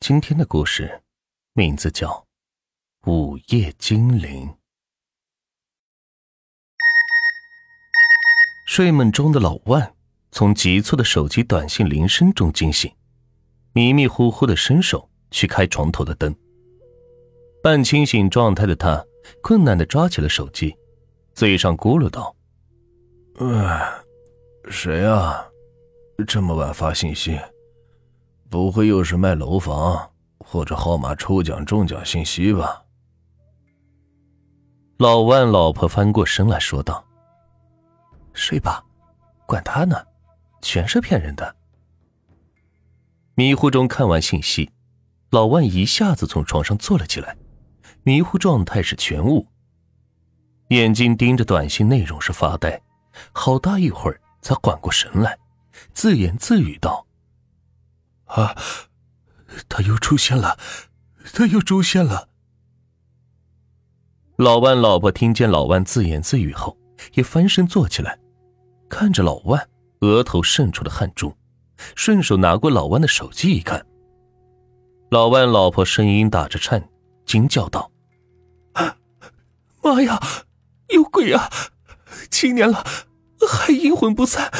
今天的故事名字叫《午夜精灵》。睡梦中的老万从急促的手机短信铃声中惊醒，迷迷糊糊的伸手去开床头的灯。半清醒状态的他困难的抓起了手机，嘴上咕噜道：“哎，谁啊？这么晚发信息？”不会又是卖楼房或者号码抽奖中奖信息吧？老万老婆翻过身来说道：“睡吧，管他呢，全是骗人的。”迷糊中看完信息，老万一下子从床上坐了起来，迷糊状态是全无，眼睛盯着短信内容是发呆，好大一会儿才缓过神来，自言自语道。啊！他又出现了，他又出现了。老万老婆听见老万自言自语后，也翻身坐起来，看着老万额头渗出的汗珠，顺手拿过老万的手机一看。老万老婆声音打着颤，惊叫道：“妈呀，有鬼啊！七年了，还阴魂不散！”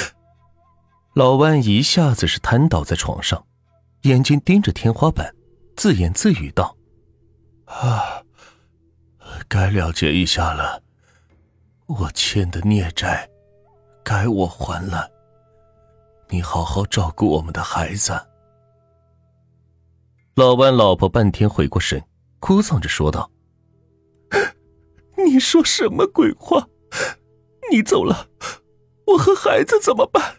老万一下子是瘫倒在床上。眼睛盯着天花板，自言自语道：“啊，该了结一下了。我欠的孽债，该我还了。你好好照顾我们的孩子。”老万老婆半天回过神，哭丧着说道：“你说什么鬼话？你走了，我和孩子怎么办？”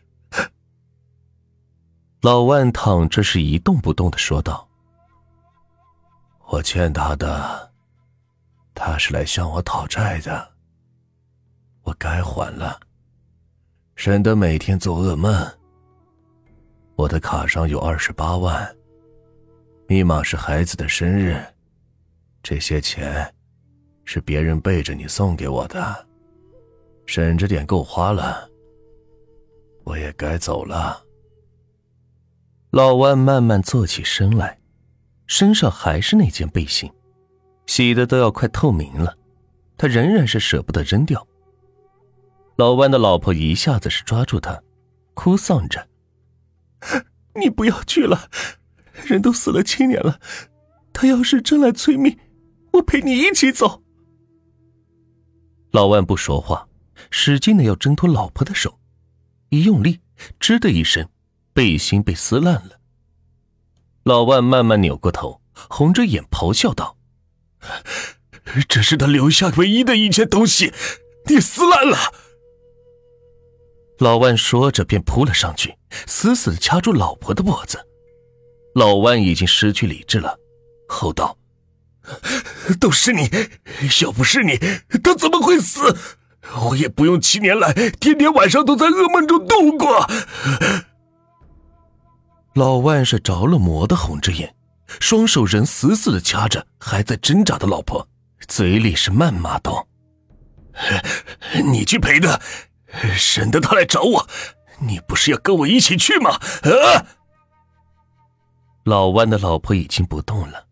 老万躺着是一动不动的说道：“我欠他的，他是来向我讨债的，我该还了，省得每天做噩梦。我的卡上有二十八万，密码是孩子的生日，这些钱是别人背着你送给我的，省着点够花了，我也该走了。”老万慢慢坐起身来，身上还是那件背心，洗的都要快透明了，他仍然是舍不得扔掉。老万的老婆一下子是抓住他，哭丧着：“你不要去了，人都死了七年了，他要是真来催命，我陪你一起走。”老万不说话，使劲的要挣脱老婆的手，一用力，吱的一声。背心被撕烂了，老万慢慢扭过头，红着眼咆哮道：“这是他留下唯一的一件东西，你撕烂了！”老万说着便扑了上去，死死的掐住老婆的脖子。老万已经失去理智了，吼道：“都是你，要不是你，他怎么会死？我也不用七年来天天晚上都在噩梦中度过。”老万是着了魔的，红着眼，双手仍死死的掐着还在挣扎的老婆，嘴里是谩骂道：“你去陪他，省得他来找我。你不是要跟我一起去吗？”啊！老万的老婆已经不动了，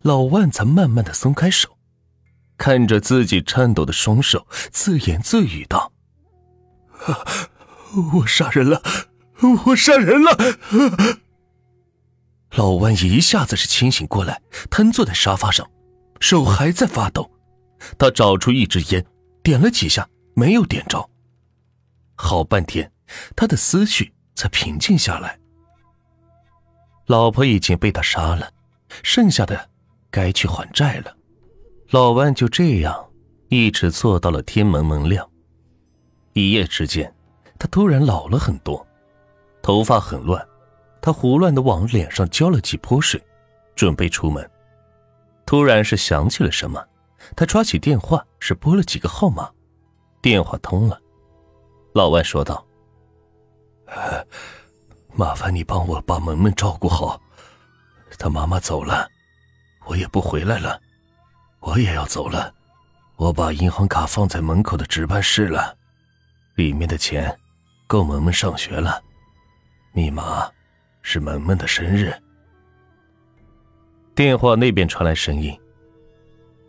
老万才慢慢的松开手，看着自己颤抖的双手，自言自语道：“我杀人了。”我杀人了！老万一下子是清醒过来，瘫坐在沙发上，手还在发抖。他找出一支烟，点了几下，没有点着。好半天，他的思绪才平静下来。老婆已经被他杀了，剩下的该去还债了。老万就这样一直坐到了天蒙蒙亮。一夜之间，他突然老了很多。头发很乱，他胡乱的往脸上浇了几泼水，准备出门。突然是想起了什么，他抓起电话是拨了几个号码，电话通了。老万说道：“麻烦你帮我把萌萌照顾好，他妈妈走了，我也不回来了，我也要走了。我把银行卡放在门口的值班室了，里面的钱够萌萌上学了。”密码是萌萌的生日。电话那边传来声音：“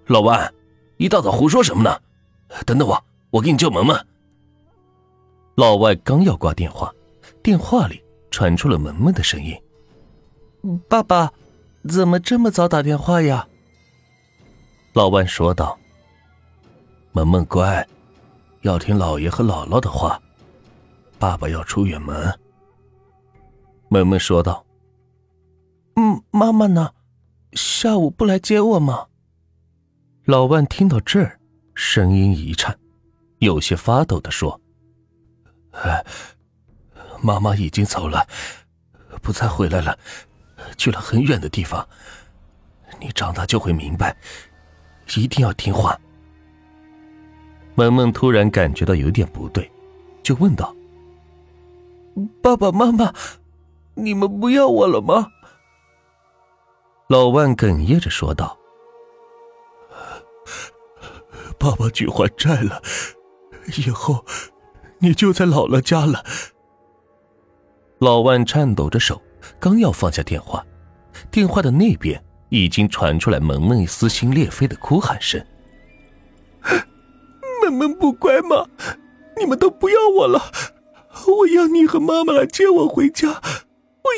老万，一大早胡说什么呢？等等我，我给你叫萌萌。”老外刚要挂电话，电话里传出了萌萌的声音：“爸爸，怎么这么早打电话呀？”老万说道：“萌萌乖，要听姥爷和姥姥的话。爸爸要出远门。”萌萌说道：“嗯，妈妈呢？下午不来接我吗？”老万听到这儿，声音一颤，有些发抖的说：“哎，妈妈已经走了，不再回来了，去了很远的地方。你长大就会明白，一定要听话。”萌萌突然感觉到有点不对，就问道：“爸爸妈妈。”你们不要我了吗？老万哽咽着说道：“爸爸去还债了，以后你就在姥姥家了。”老万颤抖着手，刚要放下电话，电话的那边已经传出来萌萌撕心裂肺的哭喊声：“萌萌不乖吗？你们都不要我了，我要你和妈妈来接我回家。”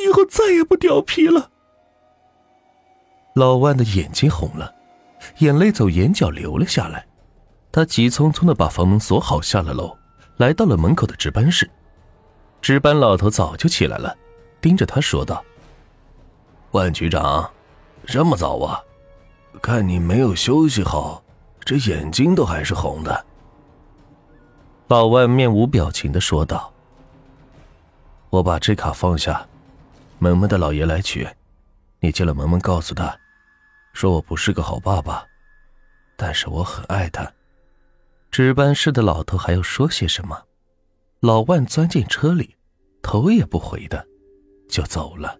以后再也不调皮了。老万的眼睛红了，眼泪走眼角流了下来。他急匆匆的把房门锁好，下了楼，来到了门口的值班室。值班老头早就起来了，盯着他说道：“万局长，这么早啊？看你没有休息好，这眼睛都还是红的。”老万面无表情的说道：“我把这卡放下。”萌萌的姥爷来取，你见了萌萌，告诉他，说我不是个好爸爸，但是我很爱他。值班室的老头还要说些什么，老万钻进车里，头也不回的就走了。